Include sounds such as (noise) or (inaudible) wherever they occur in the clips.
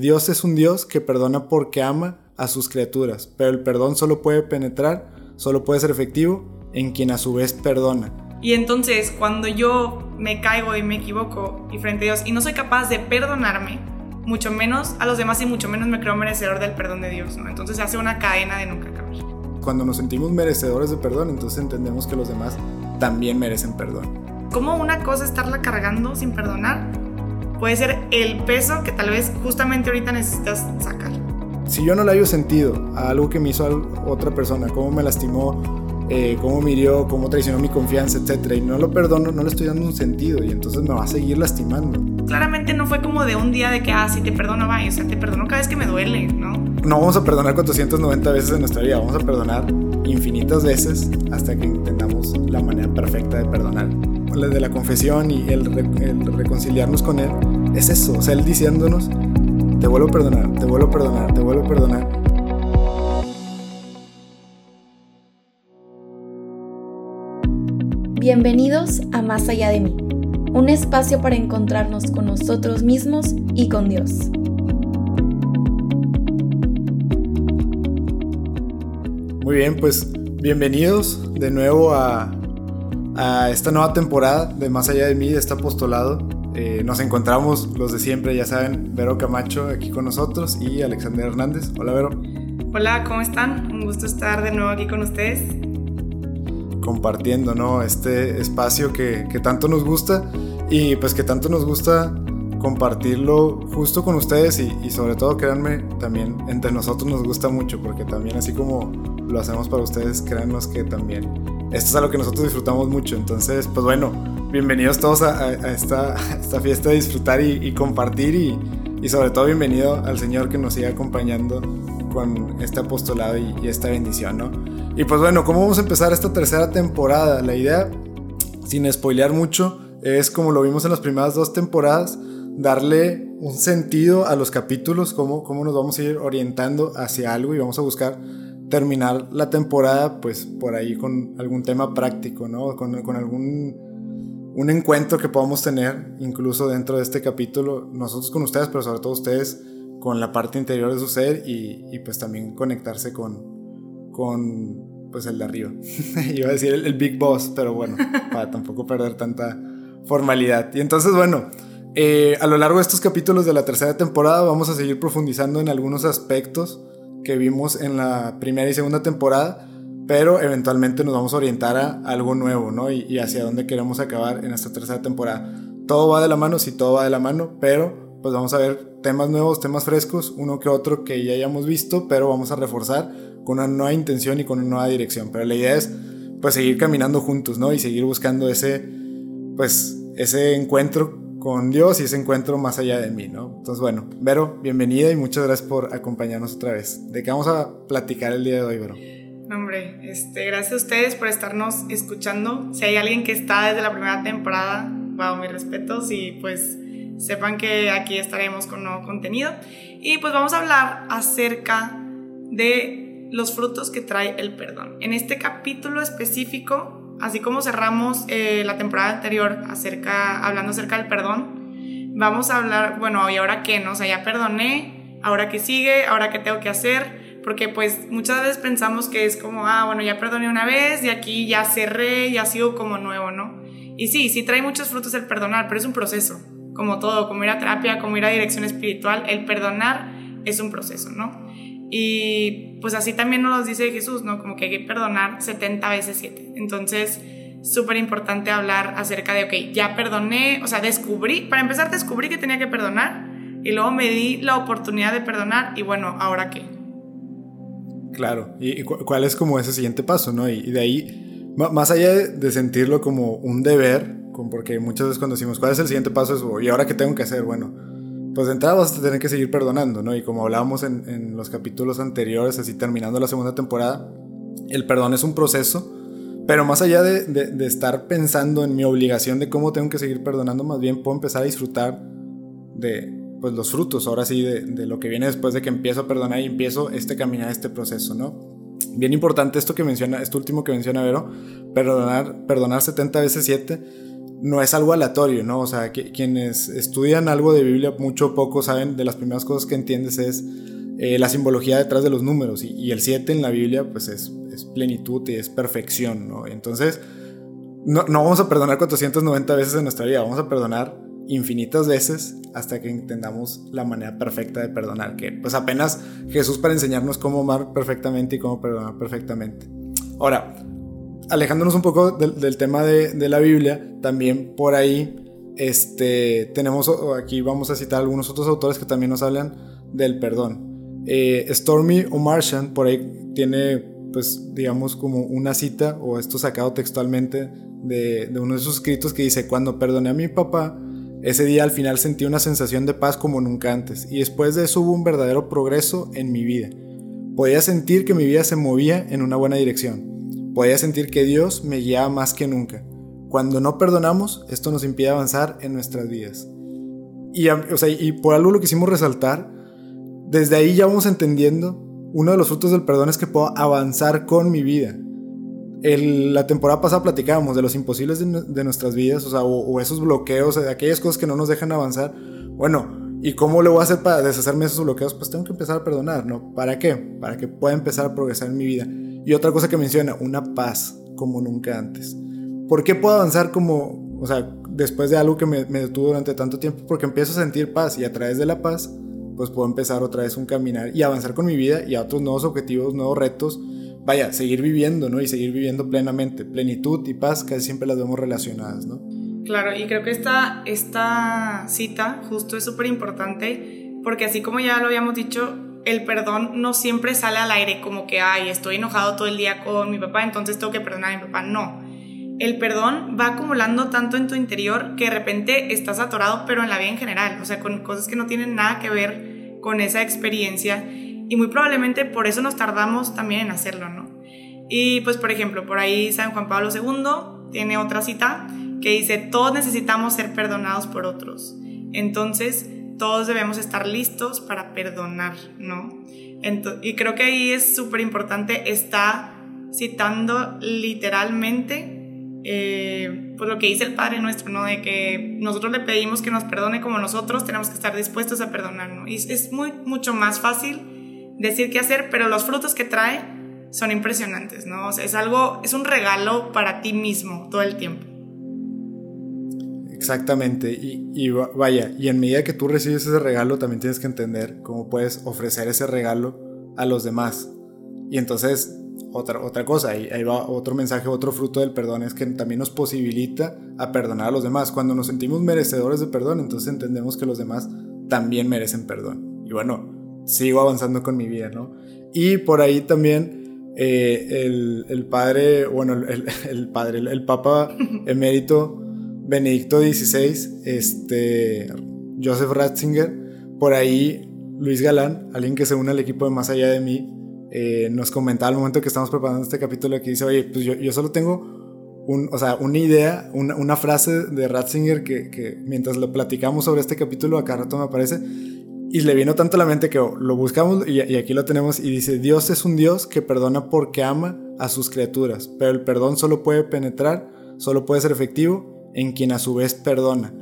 Dios es un Dios que perdona porque ama a sus criaturas, pero el perdón solo puede penetrar, solo puede ser efectivo en quien a su vez perdona. Y entonces cuando yo me caigo y me equivoco y frente a Dios y no soy capaz de perdonarme, mucho menos a los demás y mucho menos me creo merecedor del perdón de Dios, ¿no? Entonces se hace una cadena de nunca acabar. Cuando nos sentimos merecedores de perdón, entonces entendemos que los demás también merecen perdón. ¿Cómo una cosa estarla cargando sin perdonar? Puede ser el peso que tal vez justamente ahorita necesitas sacar. Si yo no le hallo sentido a algo que me hizo otra persona, cómo me lastimó, eh, cómo me hirió, cómo traicionó mi confianza, etcétera, y no lo perdono, no le estoy dando un sentido y entonces me va a seguir lastimando. Claramente no fue como de un día de que, ah, sí te perdono, va, o sea, te perdono cada vez que me duele, ¿no? No vamos a perdonar 490 veces en nuestra vida, vamos a perdonar infinitas veces hasta que entendamos la manera perfecta de perdonar. De la confesión y el, el reconciliarnos con Él es eso, o sea, Él diciéndonos, te vuelvo a perdonar, te vuelvo a perdonar, te vuelvo a perdonar. Bienvenidos a Más allá de mí, un espacio para encontrarnos con nosotros mismos y con Dios. Muy bien, pues bienvenidos de nuevo a, esta nueva temporada de Más allá de mí, de este apostolado. Eh, nos encontramos los de siempre, ya saben, Vero Camacho aquí con nosotros y Alexander Hernández. Hola Vero. Hola, ¿cómo están? Un gusto estar de nuevo aquí con ustedes. Compartiendo, ¿no? Este espacio que, que tanto nos gusta y pues que tanto nos gusta compartirlo justo con ustedes y, y, sobre todo, créanme, también entre nosotros nos gusta mucho porque también así como lo hacemos para ustedes, créanos que también esto es algo que nosotros disfrutamos mucho. Entonces, pues bueno, bienvenidos todos a, esta, (laughs) esta, fiesta de disfrutar y, compartir y, y, sobre todo bienvenido al Señor que nos siga acompañando con este apostolado y, y esta bendición, ¿no? Y pues bueno, ¿cómo vamos a empezar esta tercera temporada? La idea, sin spoilear mucho, es como lo vimos en las primeras dos temporadas, darle un sentido a los capítulos, cómo, cómo nos vamos a ir orientando hacia algo y vamos a buscar terminar la temporada pues por ahí con algún tema práctico, ¿no? Con, con algún un encuentro que podamos tener incluso dentro de este capítulo, nosotros con ustedes, pero sobre todo ustedes con la parte interior de su ser y, y pues también conectarse con, con pues el de arriba. (laughs) Iba a decir el, el, Big Boss, pero bueno, (laughs) para tampoco perder tanta formalidad. Y entonces, bueno, eh, a lo largo de estos capítulos de la tercera temporada vamos a seguir profundizando en algunos aspectos que vimos en la primera y segunda temporada, pero eventualmente nos vamos a orientar a algo nuevo, ¿no? Y, hacia dónde queremos acabar en esta tercera temporada. Todo va de la mano, sí, todo va de la mano, pero pues vamos a ver temas nuevos, temas frescos, uno que otro que ya hayamos visto, pero vamos a reforzar con una nueva intención y con una nueva dirección. Pero la idea es pues seguir caminando juntos, ¿no? Y seguir buscando ese, pues, ese encuentro con Dios y ese encuentro más allá de mí, ¿no? Entonces, bueno, Vero, bienvenida y muchas gracias por acompañarnos otra vez. ¿De qué vamos a platicar el día de hoy, Vero? hombre, este, gracias a ustedes por estarnos escuchando. Si hay alguien que está desde la primera temporada, wow, mis respetos y pues sepan que aquí estaremos con nuevo contenido. Y pues vamos a hablar acerca de los frutos que trae el perdón. En este capítulo específico así como cerramos eh, la temporada anterior hablando acerca del perdón, vamos a hablar, bueno, ¿y ahora qué? No? O sea, ya perdoné, ¿ahora qué sigue? ¿Ahora qué tengo que hacer? Porque pues muchas veces pensamos que es como, ah, bueno, ya perdoné una vez y aquí ya cerré, ya sigo como nuevo, ¿no? Y sí, sí trae muchos frutos el perdonar, pero es un proceso, como todo, como ir a terapia, como ir a dirección espiritual, el perdonar es un proceso, ¿no? Y pues así también nos lo dice Jesús, ¿no? Como que hay que perdonar 70 veces 7. Entonces, súper importante hablar acerca de, ok, ya perdoné, o sea, descubrí, para empezar descubrí que tenía que perdonar y luego me di la oportunidad de perdonar y bueno, ¿ahora qué? Claro, y, cuál es como ese siguiente paso, ¿no? Y, de ahí, más allá de sentirlo como un deber, porque muchas veces cuando decimos, ¿cuál es el siguiente paso? ¿y ahora qué tengo que hacer? Bueno, pues de entrada vas a tener que seguir perdonando, ¿no? Y como hablábamos en, los capítulos anteriores, así terminando la segunda temporada, el perdón es un proceso, pero más allá de, estar pensando en mi obligación de cómo tengo que seguir perdonando, más bien puedo empezar a disfrutar de pues, los frutos, ahora sí, de, lo que viene después de que empiezo a perdonar y empiezo este caminar, este proceso, ¿no? Bien importante esto que menciona, esto último que menciona Vero, perdonar, perdonar 70 veces 7 no es algo aleatorio, ¿no? O sea, que, quienes estudian algo de Biblia mucho o poco saben de las primeras cosas que entiendes es eh, la simbología detrás de los números y, el 7 en la Biblia pues es, plenitud y es perfección, ¿no? Entonces, no, no vamos a perdonar 490 veces en nuestra vida, vamos a perdonar infinitas veces hasta que entendamos la manera perfecta de perdonar, que pues apenas Jesús para enseñarnos cómo amar perfectamente y cómo perdonar perfectamente. Ahora, alejándonos un poco del, tema de, la Biblia, también por ahí este, tenemos, aquí vamos a citar algunos otros autores que también nos hablan del perdón. Eh, Stormy o Martian, por ahí tiene, pues, digamos, como una cita, o esto sacado textualmente de, de uno de sus escritos que dice, cuando perdoné a mi papá, ese día al final sentí una sensación de paz como nunca antes, y después de eso hubo un verdadero progreso en mi vida. Podía sentir que mi vida se movía en una buena dirección. Podía sentir que Dios me guiaba más que nunca. Cuando no perdonamos, esto nos impide avanzar en nuestras vidas. Y, y por algo lo quisimos resaltar, desde ahí ya vamos entendiendo, uno de los frutos del perdón es que puedo avanzar con mi vida. la temporada pasada platicábamos de los imposibles de, nuestras vidas, o, sea, o, esos bloqueos, de aquellas cosas que no nos dejan avanzar. Bueno, ¿y cómo le voy a hacer para deshacerme de esos bloqueos? Pues tengo que empezar a perdonar, ¿no? ¿Para qué? Para que pueda empezar a progresar en mi vida. Y otra cosa que menciona, una paz como nunca antes. ¿Por qué puedo avanzar como, o sea, después de algo que me, detuvo durante tanto tiempo? Porque empiezo a sentir paz y a través de la paz, pues puedo empezar otra vez un caminar y avanzar con mi vida y a otros nuevos objetivos, nuevos retos. Vaya, seguir viviendo, ¿no? Y seguir viviendo plenamente. Plenitud y paz casi siempre las vemos relacionadas, ¿no? Claro, y creo que esta, esta cita justo es súper importante porque así como ya lo habíamos dicho, el perdón no siempre sale al aire como que, ay, estoy enojado todo el día con mi papá, entonces tengo que perdonar a mi papá. No. El perdón va acumulando tanto en tu interior que de repente estás atorado, pero en la vida en general, o sea, con cosas que no tienen nada que ver con esa experiencia y muy probablemente por eso nos tardamos también en hacerlo, ¿no? Y pues, por ejemplo, por ahí San Juan Pablo II tiene otra cita que dice, todos necesitamos ser perdonados por otros. Entonces, todos debemos estar listos para perdonar, ¿no? y creo que ahí es súper importante, está citando literalmente eh, pues lo que dice el Padre nuestro, ¿no? De que nosotros le pedimos que nos perdone como nosotros, tenemos que estar dispuestos a perdonarnos. Y es muy, mucho más fácil decir qué hacer, pero los frutos que trae son impresionantes, ¿no? O sea, es algo, es un regalo para ti mismo todo el tiempo. Exactamente, y, vaya, y en medida que tú recibes ese regalo, también tienes que entender cómo puedes ofrecer ese regalo a los demás. Y entonces, otra, otra cosa, ahí, ahí va otro mensaje, otro fruto del perdón, es que también nos posibilita a perdonar a los demás. Cuando nos sentimos merecedores de perdón, entonces entendemos que los demás también merecen perdón. Y bueno, sigo avanzando con mi vida, ¿no? Y por ahí también eh, el, el, padre, bueno, el, el padre, el, el papa (laughs) emérito, Benedicto XVI, este, Joseph Ratzinger, por ahí Luis Galán, alguien que se une al equipo de Más Allá de mí, eh, nos comentaba al momento que estamos preparando este capítulo que dice, oye, pues yo, solo tengo un, o sea, una idea, una, frase de Ratzinger que, mientras lo platicamos sobre este capítulo, acá rato me aparece, y le vino tanto a la mente que lo buscamos y aquí lo tenemos y dice, Dios es un Dios que perdona porque ama a sus criaturas, pero el perdón solo puede penetrar, solo puede ser efectivo en quien a su vez perdona.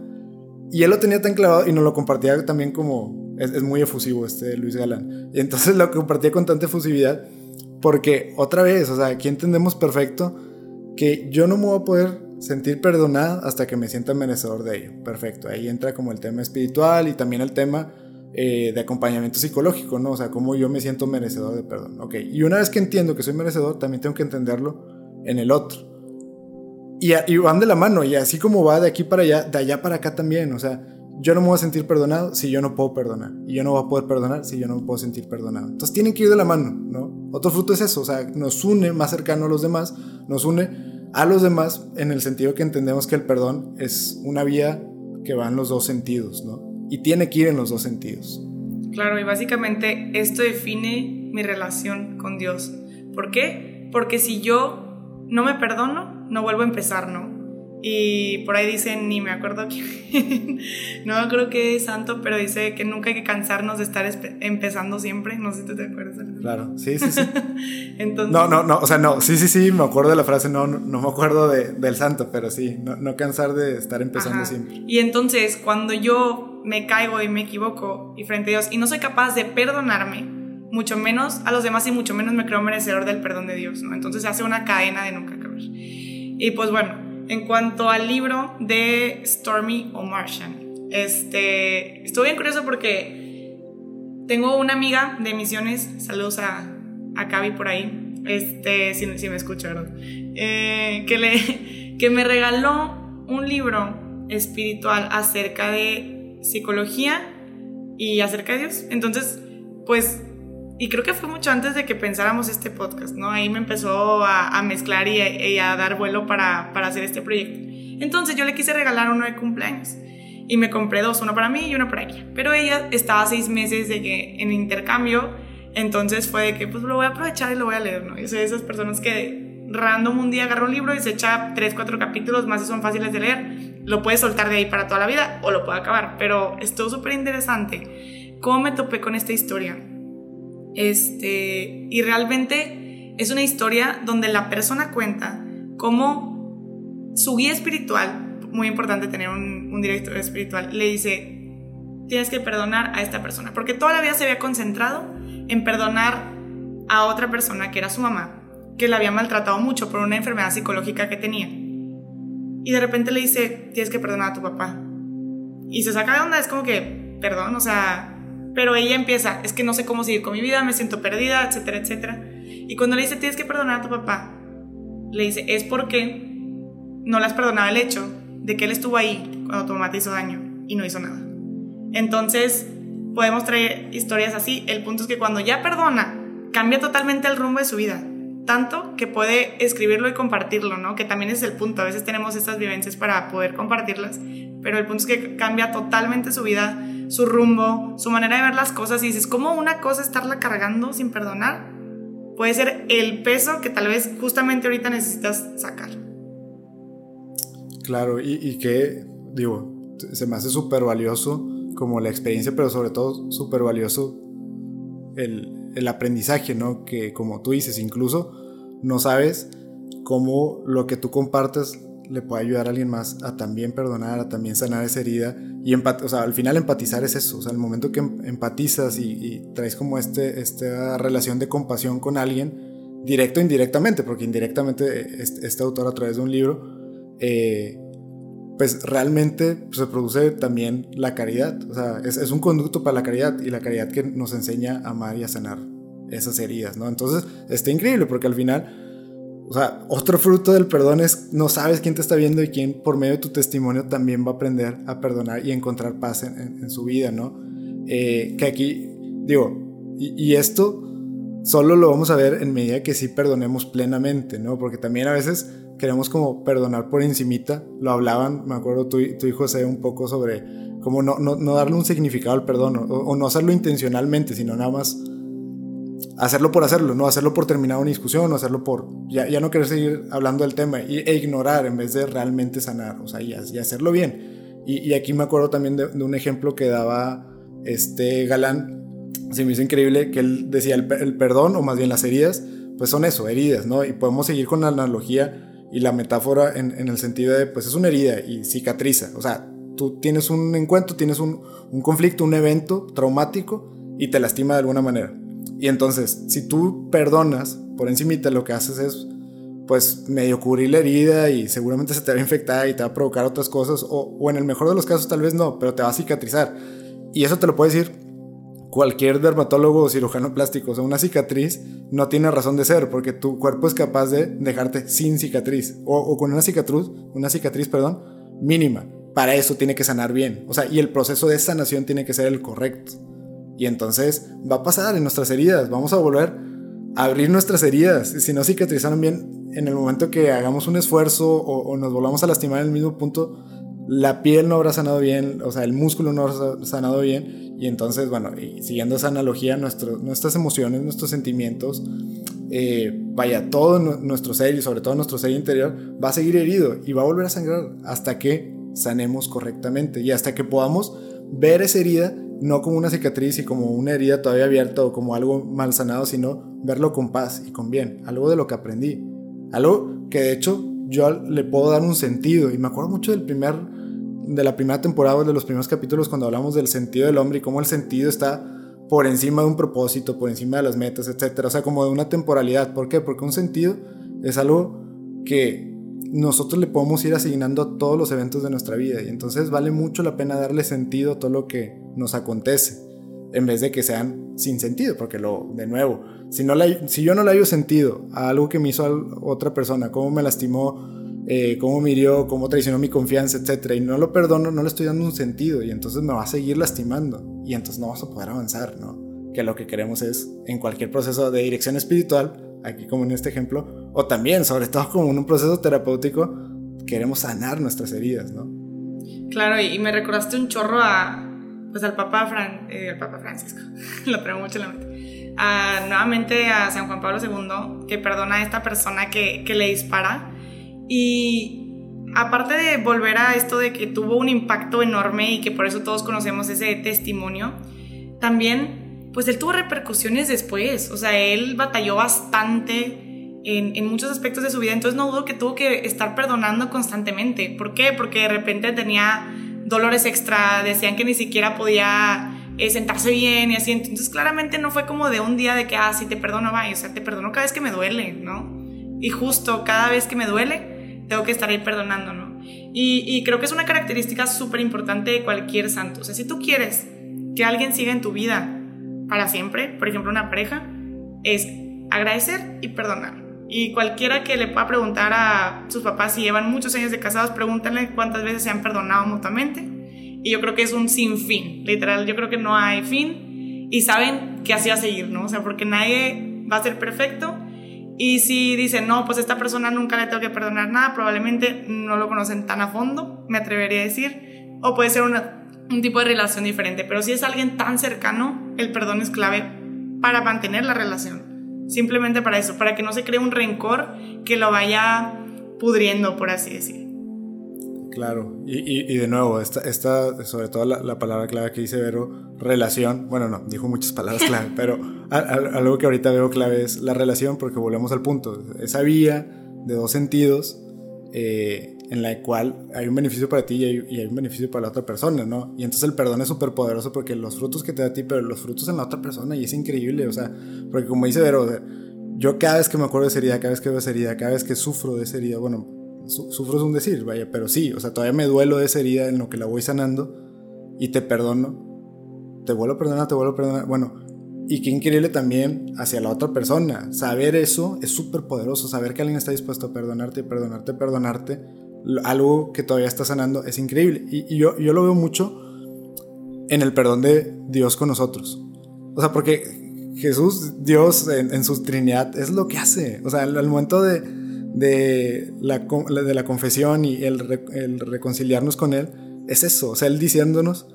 Y él lo tenía tan clavado y nos lo compartía también como... Es, muy efusivo este Luis Galán. Y entonces lo compartía con tanta efusividad porque otra vez, o sea, aquí entendemos perfecto que yo no me voy a poder sentir perdonado hasta que me sienta merecedor de ello. Perfecto, ahí entra como el tema espiritual y también el tema eh, de acompañamiento psicológico, ¿no? O sea, cómo yo me siento merecedor de perdón. Ok, y una vez que entiendo que soy merecedor, también tengo que entenderlo en el otro. Y, van de la mano, y así como va de aquí para allá, de allá para acá también. O sea, yo no me voy a sentir perdonado si yo no puedo perdonar. Y yo no voy a poder perdonar si yo no me puedo sentir perdonado. Entonces tienen que ir de la mano, ¿no? Otro fruto es eso, o sea, nos une más cercano a los demás, nos une a los demás en el sentido que entendemos que el perdón es una vía que va en los dos sentidos, ¿no? Y tiene que ir en los dos sentidos. Claro, y básicamente esto define mi relación con Dios. ¿Por qué? Porque si yo no me perdono, no vuelvo a empezar, ¿no? Y por ahí dicen, ni me acuerdo (laughs) quién, no me acuerdo qué es santo, pero dice que nunca hay que cansarnos de estar empezando siempre. No sé si te acuerdas. Claro, sí, sí, sí. (laughs) Entonces, no, no, no, o sea, no, sí, sí, sí, me acuerdo de la frase, no, no, me acuerdo de, del santo, pero sí, no, no cansar de estar empezando siempre. Y entonces, cuando yo me caigo y me equivoco y frente a Dios y no soy capaz de perdonarme, mucho menos a los demás y mucho menos me creo merecedor del perdón de Dios, ¿no? Entonces se hace una cadena de nunca acabar. Y pues bueno, en cuanto al libro de Stormy o Martian, este, estoy bien curioso porque tengo una amiga de misiones, saludos a, a por ahí, este, si, si me escucha, ¿verdad? Eh, que, le, (laughs) que me regaló un libro espiritual acerca de psicología y acerca de Dios. Entonces, pues y creo que fue mucho antes de que pensáramos este podcast, ¿no? Ahí me empezó a, mezclar y, a dar vuelo para, para, hacer este proyecto. Entonces yo le quise regalar uno de cumpleaños y me compré dos, uno para mí y uno para ella. Pero ella estaba seis meses de que en intercambio, entonces fue de que pues lo voy a aprovechar y lo voy a leer, ¿no? Yo soy de esas personas que random un día agarra un libro y se echa tres, cuatro capítulos, más si son fáciles de leer, lo puedes soltar de ahí para toda la vida o lo puede acabar. Pero estuvo súper interesante. ¿Cómo me topé con esta historia? Este, y realmente es una historia donde la persona cuenta cómo su guía espiritual, muy importante tener un, director espiritual, le dice, tienes que perdonar a esta persona, porque toda la vida se había concentrado en perdonar a otra persona que era su mamá, que la había maltratado mucho por una enfermedad psicológica que tenía. Y de repente le dice, tienes que perdonar a tu papá. Y se saca de onda, es como que, perdón, o sea, pero ella empieza, es que no sé cómo seguir con mi vida, me siento perdida, etcétera, etcétera. Y cuando le dice, tienes que perdonar a tu papá, le dice, es porque no le has perdonado el hecho de que él estuvo ahí cuando tu mamá te hizo daño y no hizo nada. Entonces, podemos traer historias así. El punto es que cuando ya perdona, cambia totalmente el rumbo de su vida. Tanto que puede escribirlo y compartirlo, ¿no? Que también es el punto. A veces tenemos estas vivencias para poder compartirlas, pero el punto es que cambia totalmente su vida su rumbo, su manera de ver las cosas y dices, ¿cómo una cosa estarla cargando sin perdonar? Puede ser el peso que tal vez justamente ahorita necesitas sacar. Claro, y, que, digo, se me hace súper valioso como la experiencia, pero sobre todo súper valioso el, el aprendizaje, ¿no? Que como tú dices, incluso no sabes cómo lo que tú compartes le puede ayudar a alguien más a también perdonar, a también sanar esa herida. Y o sea, al final empatizar es eso. O sea, el momento que em, empatizas y, traes como este, esta relación de compasión con alguien, directo o indirectamente, porque indirectamente este, este, autor a través de un libro, eh, pues realmente se produce también la caridad. O sea, es, es, un conducto para la caridad y la caridad que nos enseña a amar y a sanar esas heridas, ¿no? Entonces, está increíble porque al final o sea, otro fruto del perdón es no sabes quién te está viendo y quién por medio de tu testimonio también va a aprender a perdonar y encontrar paz en, su vida, ¿no? Eh, que aquí, digo, y, esto solo lo vamos a ver en medida que sí perdonemos plenamente, ¿no? Porque también a veces queremos como perdonar por encimita, lo hablaban, me acuerdo tú, tu hijo José un poco sobre como no, darle un significado al perdón o, o no hacerlo intencionalmente, sino nada más hacerlo por hacerlo, no hacerlo por terminar una discusión, o hacerlo por ya, ya no querer seguir hablando del tema y, e ignorar en vez de realmente sanar, o sea, y, hacerlo bien. Y, aquí me acuerdo también de, un ejemplo que daba este Galán, se me hizo increíble que él decía el, perdón, o más bien las heridas, pues son eso, heridas, ¿no? Y podemos seguir con la analogía y la metáfora en, en el sentido de, pues es una herida y cicatriza, o sea, tú tienes un encuentro, tienes un, un conflicto, un evento traumático y te lastima de alguna manera y entonces, si tú perdonas por encimita, lo que haces es, pues, medio cubrir la herida y seguramente se te va a infectar y te va a provocar otras cosas, o, o en el mejor de los casos tal vez no, pero te va a cicatrizar. Y eso te lo puede decir cualquier dermatólogo o cirujano plástico. O sea, una cicatriz no tiene razón de ser porque tu cuerpo es capaz de dejarte sin cicatriz o, o, con una cicatriz, una cicatriz, perdón, mínima. Para eso tiene que sanar bien. O sea, y el proceso de sanación tiene que ser el correcto. Y entonces va a pasar en nuestras heridas, vamos a volver a abrir nuestras heridas. Si no cicatrizaron bien, en el momento que hagamos un esfuerzo o, nos volvamos a lastimar en el mismo punto, la piel no habrá sanado bien, o sea, el músculo no habrá sanado bien. Y entonces, bueno, siguiendo esa analogía, nuestras emociones, nuestros sentimientos, eh, vaya, todo nuestro ser y sobre todo nuestro ser interior va a seguir herido y va a volver a sangrar hasta que sanemos correctamente y hasta que podamos ver esa herida no como una cicatriz y como una herida todavía abierta o como algo mal sanado, sino verlo con paz y con bien, algo de lo que aprendí, algo que de hecho yo le puedo dar un sentido. Y me acuerdo mucho del primer de la primera temporada, de los primeros capítulos cuando hablamos del sentido del hombre y cómo el sentido está por encima de un propósito, por encima de las metas, etcétera, o sea, como de una temporalidad, ¿por qué? Porque un sentido es algo que nosotros le podemos ir asignando a todos los eventos de nuestra vida. Y entonces vale mucho la pena darle sentido a todo lo que nos acontece en vez de que sean sin sentido, porque lo, de nuevo, si, no si yo no le hallo sentido a algo que me hizo otra persona, cómo me lastimó, eh, cómo me hirió, cómo traicionó mi confianza, etcétera, y no lo perdono, no le estoy dando un sentido y entonces me va a seguir lastimando y entonces no vas a poder avanzar, ¿no? Que lo que queremos es en cualquier proceso de dirección espiritual, aquí como en este ejemplo, o también, sobre todo como en un proceso terapéutico, queremos sanar nuestras heridas, ¿no? Claro, y me recordaste un chorro a, pues al Papa, Fran, eh, al Francisco, (laughs) lo traigo mucho en la mente, nuevamente a San Juan Pablo II, que perdona a esta persona que, que le dispara, y aparte de volver a esto de que tuvo un impacto enorme y que por eso todos conocemos ese testimonio, también, pues él tuvo repercusiones después, o sea, él batalló bastante en, muchos aspectos de su vida, entonces no dudo que tuvo que estar perdonando constantemente. ¿Por qué? Porque de repente tenía dolores extra, decían que ni siquiera podía eh, sentarse bien y así, entonces claramente no fue como de un día de que, ah, sí, te perdono, vaya, o sea, te perdono cada vez que me duele, ¿no? Y justo cada vez que me duele, tengo que estar ahí perdonando, ¿no? Y, y creo que es una característica súper importante de cualquier santo, o sea, si tú quieres que alguien siga en tu vida para siempre, por ejemplo, una pareja, es agradecer y perdonar. Y cualquiera que le pueda preguntar a sus papás si llevan muchos años de casados, pregúntenle cuántas veces se han perdonado mutuamente. Y yo creo que es un sinfín, literal, yo creo que no hay fin. Y saben que así va a seguir, ¿no? O sea, porque nadie va a ser perfecto. Y si dicen, no, pues esta persona nunca le tengo que perdonar nada, probablemente no lo conocen tan a fondo, me atrevería a decir. O puede ser un tipo de relación diferente. Pero si es alguien tan cercano, el perdón es clave para mantener la relación. Simplemente para eso, para que no se cree un rencor que lo vaya pudriendo, por así decir. Claro, y, y, de nuevo, esta, esta sobre todo la, palabra clave que dice Vero, relación, bueno, no, dijo muchas palabras (laughs) clave, pero algo que ahorita veo clave es la relación, porque volvemos al punto, esa vía de dos sentidos, eh, en la cual hay un beneficio para ti y hay, un beneficio para la otra persona, ¿no? Y entonces el perdón es súper poderoso porque los frutos que te da a ti, pero los frutos en la otra persona y es increíble, o sea, porque como dice Vero, yo cada vez que me acuerdo de esa herida, cada vez que veo esa herida, cada vez que sufro de esa herida, bueno, sufro es un decir, vaya, pero sí, o sea, todavía me duelo de esa herida en lo que la voy sanando y te perdono, te vuelvo a perdonar, te vuelvo a perdonar, bueno, y qué increíble también hacia la otra persona. Saber eso es súper poderoso. Saber que alguien está dispuesto a perdonarte, perdonarte, perdonarte algo que todavía está sanando, es increíble. Y, yo, yo lo veo mucho en el perdón de Dios con nosotros. O sea, porque Jesús, Dios en, su Trinidad, es lo que hace. O sea, al, momento de, de, la, de la confesión y el, el reconciliarnos con Él, es eso. O sea, Él diciéndonos,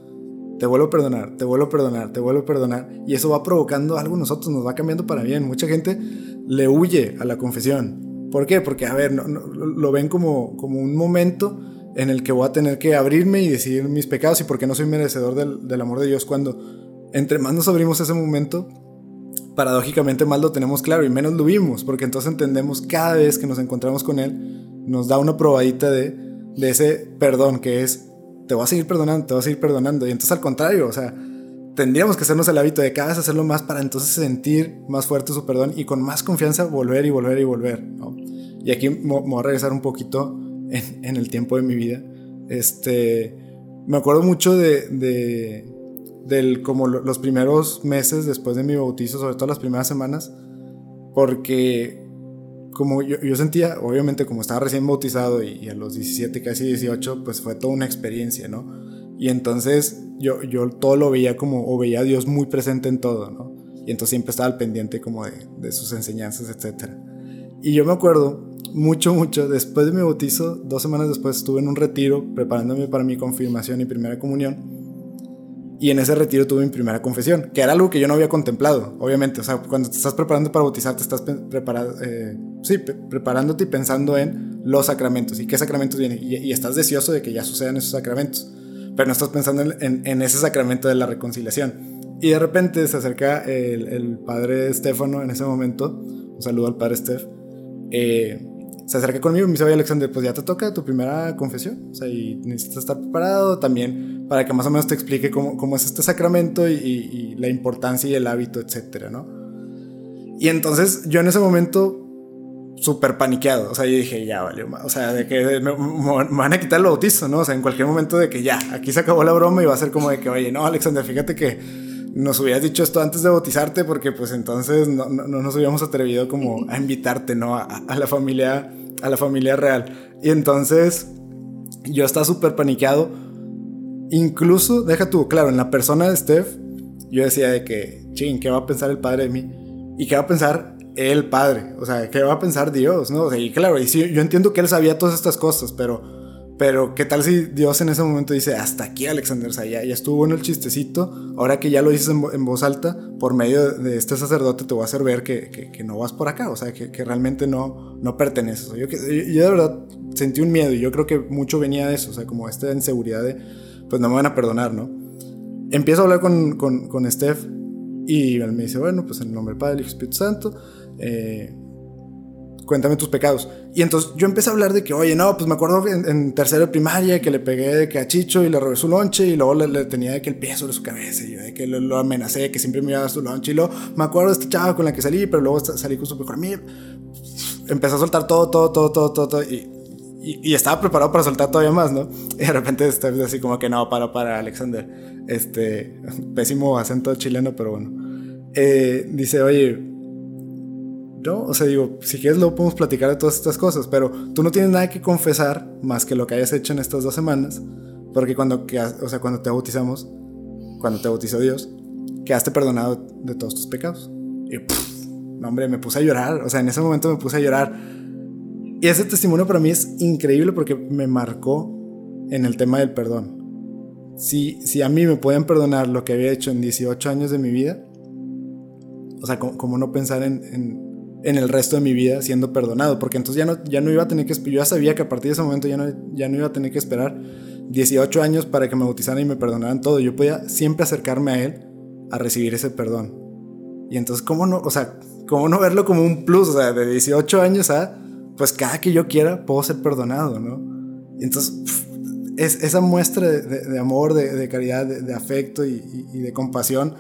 te vuelvo a perdonar, te vuelvo a perdonar, te vuelvo a perdonar. Y eso va provocando algo en nosotros, nos va cambiando para bien. Mucha gente le huye a la confesión ¿Por qué? Porque, a ver, no, lo ven como, como un momento en el que voy a tener que abrirme y decidir mis pecados y porque no soy merecedor del, del, amor de Dios cuando entre más nos abrimos ese momento, paradójicamente más lo tenemos claro y menos lo vimos, porque entonces entendemos cada vez que nos encontramos con Él, nos da una probadita de, de ese perdón que es, te voy a seguir perdonando, te voy a seguir perdonando. Y entonces al contrario, o sea, tendríamos que hacernos el hábito de cada vez hacerlo más para entonces sentir más fuerte su perdón y con más confianza volver y volver y volver. Y aquí me voy a regresar un poquito en, el tiempo de mi vida. Este, me acuerdo mucho de, de del, como los primeros meses después de mi bautizo, sobre todo las primeras semanas, porque como yo, yo sentía, obviamente como estaba recién bautizado y, y, a los 17, casi 18, pues fue toda una experiencia, ¿no? Y entonces yo, yo todo lo veía como, o veía a Dios muy presente en todo, ¿no? Y entonces siempre estaba al pendiente como de, de sus enseñanzas, etc. Y yo me acuerdo mucho, mucho, después de mi bautizo, dos semanas después estuve en un retiro preparándome para mi confirmación y primera comunión. Y en ese retiro tuve mi primera confesión, que era algo que yo no había contemplado, obviamente. O sea, cuando te estás preparando para bautizarte, estás preparado, eh, sí, preparándote y pensando en los sacramentos y qué sacramentos vienen. Y, estás deseoso de que ya sucedan esos sacramentos, pero no estás pensando en, ese sacramento de la reconciliación. Y de repente se acerca el, padre Estefano en ese momento, un saludo al padre Steph, eh, se acerca conmigo y me dice, oye Alexander, pues ya te toca tu primera confesión, o sea, y necesitas estar preparado también para que más o menos te explique cómo, cómo es este sacramento y, la importancia y el hábito, etcétera, ¿no? Y entonces yo en ese momento súper paniqueado, o sea, yo dije, ya vale, o sea, de que me, van a quitar el bautizo, ¿no? O sea, en cualquier momento de que ya, aquí se acabó la broma y va a ser como de que, oye, no, Alexander, fíjate que nos hubieras dicho esto antes de bautizarte porque pues entonces no, no, nos hubiéramos atrevido como a invitarte, ¿no? A, a la familia a la familia real. Y entonces yo estaba súper paniqueado. Incluso, deja tú, claro, en la persona de Steph, yo decía de que, ching, ¿qué va a pensar el padre de mí? ¿Y qué va a pensar el padre? O sea, ¿qué va a pensar Dios? ¿no? O y claro, y sí, yo entiendo que él sabía todas estas cosas, pero pero qué tal si Dios en ese momento dice, hasta aquí Alexander, o sea, ya, estuvo bueno el chistecito, ahora que ya lo dices en, voz alta, por medio de este sacerdote te voy a hacer ver que, que, no vas por acá, o sea, que, que realmente no, no perteneces. Yo, yo, de verdad sentí un miedo y yo creo que mucho venía de eso, o sea, como esta inseguridad de, pues no me van a perdonar, ¿no? Empiezo a hablar con, con, con Steph y él me dice, bueno, pues en el nombre del Padre, y Espíritu Santo, eh, cuéntame tus pecados. Y entonces yo empecé a hablar de que, oye, no, pues me acuerdo en, en tercero de primaria que le pegué de que a Chicho y le robé su lonche y luego le, tenía de que el pie sobre su cabeza y de que lo, amenacé, que siempre me iba a dar su lonche y luego me acuerdo de esta chava con la que salí, pero luego salí con su mejor amigo. Empecé a soltar todo, todo, todo, todo, todo, y, y, estaba preparado para soltar todavía más, ¿no? (laughs) Y de repente está así como que no, para, para, Alexander. Este, pésimo acento chileno, pero bueno. Eh, dice, oye, ¿no? O sea, digo, si quieres luego podemos platicar de todas estas cosas, pero tú no tienes nada que confesar más que lo que hayas hecho en estas dos semanas, porque cuando, o sea, cuando te bautizamos, cuando te bautizó Dios, quedaste perdonado de todos tus pecados. Y, no, hombre, me puse a llorar, o sea, en ese momento me puse a llorar. Y ese testimonio para mí es increíble porque me marcó en el tema del perdón. Si, si a mí me podían perdonar lo que había hecho en 18 años de mi vida, o sea, como, no pensar en en el resto de mi vida siendo perdonado, porque entonces ya no, ya no iba a tener que, yo ya sabía que a partir de ese momento ya no, ya no iba a tener que esperar 18 años para que me bautizaran y me perdonaran todo, yo podía siempre acercarme a Él a recibir ese perdón. Y entonces, ¿cómo no, o sea, cómo no verlo como un plus, o sea, de 18 años a, pues cada que yo quiera puedo ser perdonado, ¿no? Entonces, es, esa muestra de, amor, de, caridad, de, afecto y de compasión,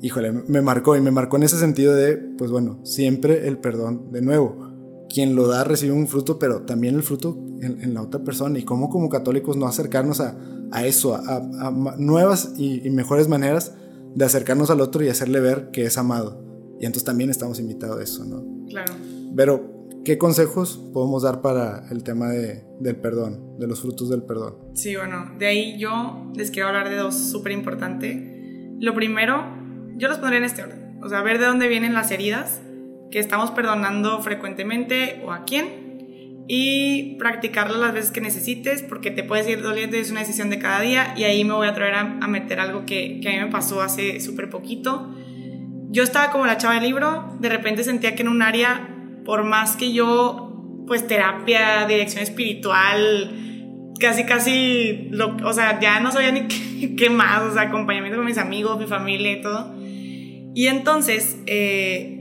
híjole, me marcó y me marcó en ese sentido de, pues bueno, siempre el perdón de nuevo. Quien lo da recibe un fruto, pero también el fruto en, la otra persona. Y cómo como católicos no acercarnos a, a eso, a, nuevas y, mejores maneras de acercarnos al otro y hacerle ver que es amado. Y entonces también estamos invitados a eso, ¿no? Claro. Pero, ¿qué consejos podemos dar para el tema de, del perdón, de los frutos del perdón? Sí, bueno, de ahí yo les quiero hablar de dos súper importantes. Lo primero yo los pondré en este orden. O sea, ver de dónde vienen las heridas que estamos perdonando frecuentemente o a quién y practicarlo las veces que necesites porque te puedes ir doliendo y es una decisión de cada día y ahí me voy a atrever a, meter algo que, que, a mí me pasó hace súper poquito. Yo estaba como la chava del libro, de repente sentía que en un área, por más que yo, pues terapia, dirección espiritual, casi, casi, lo, o sea, ya no sabía ni (laughs) qué, qué, más, o sea, acompañamiento con mis amigos, mi familia y todo. Y entonces, eh,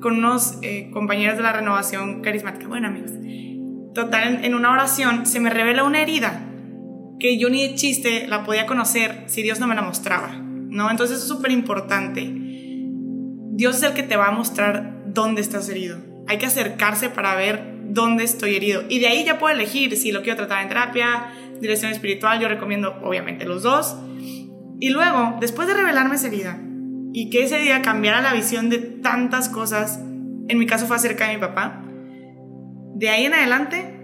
con unos eh, compañeros de la renovación carismática, bueno amigos, total, en, una oración se me revela una herida que yo ni de chiste la podía conocer si Dios no me la mostraba, ¿no? Entonces es súper importante. Dios es el que te va a mostrar dónde estás herido. Hay que acercarse para ver dónde estoy herido. Y de ahí ya puedo elegir si lo quiero tratar en terapia, dirección espiritual, yo recomiendo obviamente los dos. Y luego, después de revelarme esa herida, y que ese día cambiara la visión de tantas cosas, en mi caso fue acerca de mi papá, de ahí en adelante,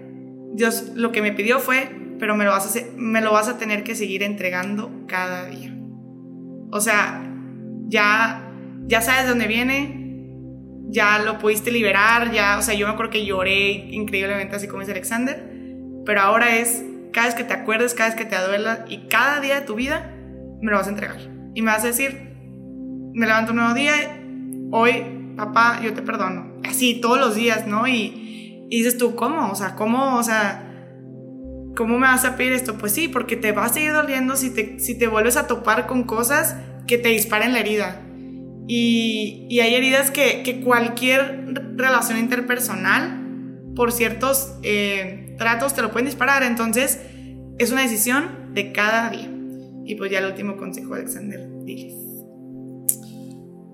Dios lo que me pidió fue, pero me lo vas a, me lo vas a tener que seguir entregando cada día. O sea, ya, ya sabes de dónde viene, ya lo pudiste liberar, ya, o sea, yo me acuerdo que lloré increíblemente así como dice Alexander, pero ahora es cada vez que te acuerdes, cada vez que te duela y cada día de tu vida, me lo vas a entregar. Y me vas a decir, me levanto un nuevo día, hoy, papá, yo te perdono. Así, todos los días, ¿no? Y, y dices tú, ¿cómo? O sea, ¿cómo? O sea, ¿cómo me vas a pedir esto? Pues sí, porque te va a seguir doliendo si te, si te vuelves a topar con cosas que te disparen la herida. Y, y hay heridas que, que, cualquier relación interpersonal, por ciertos eh, tratos, te lo pueden disparar. Entonces, es una decisión de cada día. Y pues ya el último consejo, Alexander, diles.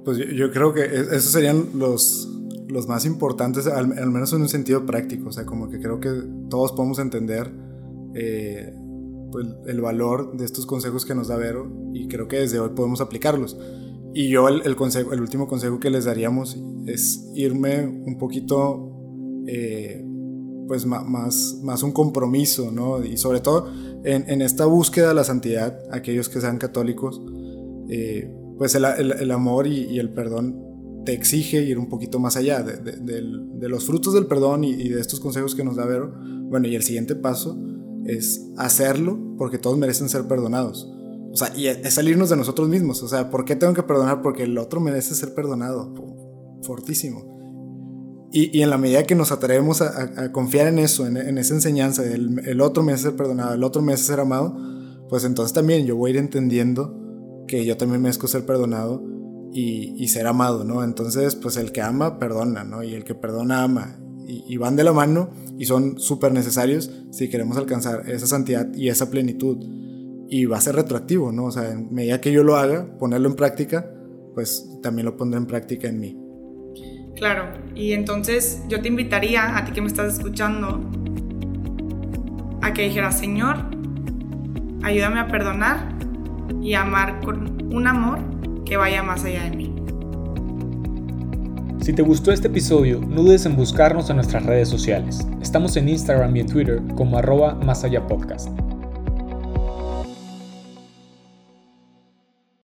Pues yo, creo que e, esos serían los, los más importantes, al, al, menos en un sentido práctico. O sea, como que creo que todos podemos entender eh, pues, el valor de estos consejos que nos da Vero y creo que desde hoy podemos aplicarlos. Y yo el, consejo, el último consejo que les daríamos es irme un poquito, eh, pues más, más un compromiso, ¿no? Y sobre todo en, esta búsqueda de la santidad, aquellos que sean católicos, eh, pues el, amor y, el perdón te exige ir un poquito más allá de, los frutos del perdón y, de estos consejos que nos da Vero. Bueno, y el siguiente paso es hacerlo porque todos merecen ser perdonados. O sea, y es salirnos de nosotros mismos. O sea, ¿por qué tengo que perdonar? Porque el otro merece ser perdonado. Fortísimo. Y, en la medida que nos atrevemos a, confiar en eso, en, esa enseñanza, el, otro merece ser perdonado, el otro merece ser amado, pues entonces también yo voy a ir entendiendo que yo también merezco ser perdonado y, y ser amado, ¿no? Entonces, pues el que ama, perdona, ¿no? Y el que perdona, ama y, van de la mano y son súper necesarios si queremos alcanzar esa santidad y esa plenitud. Y va a ser retroactivo, ¿no? O sea, en medida que yo lo haga, ponerlo en práctica, pues también lo pondré en práctica en mí. Claro, y entonces yo te invitaría, a ti que me estás escuchando, a que dijeras, Señor, ayúdame a perdonar y amar con un amor que vaya más allá de mí. Si te gustó este episodio, no dudes en buscarnos en nuestras redes sociales. Estamos en Instagram y en Twitter como arroba más allá podcast.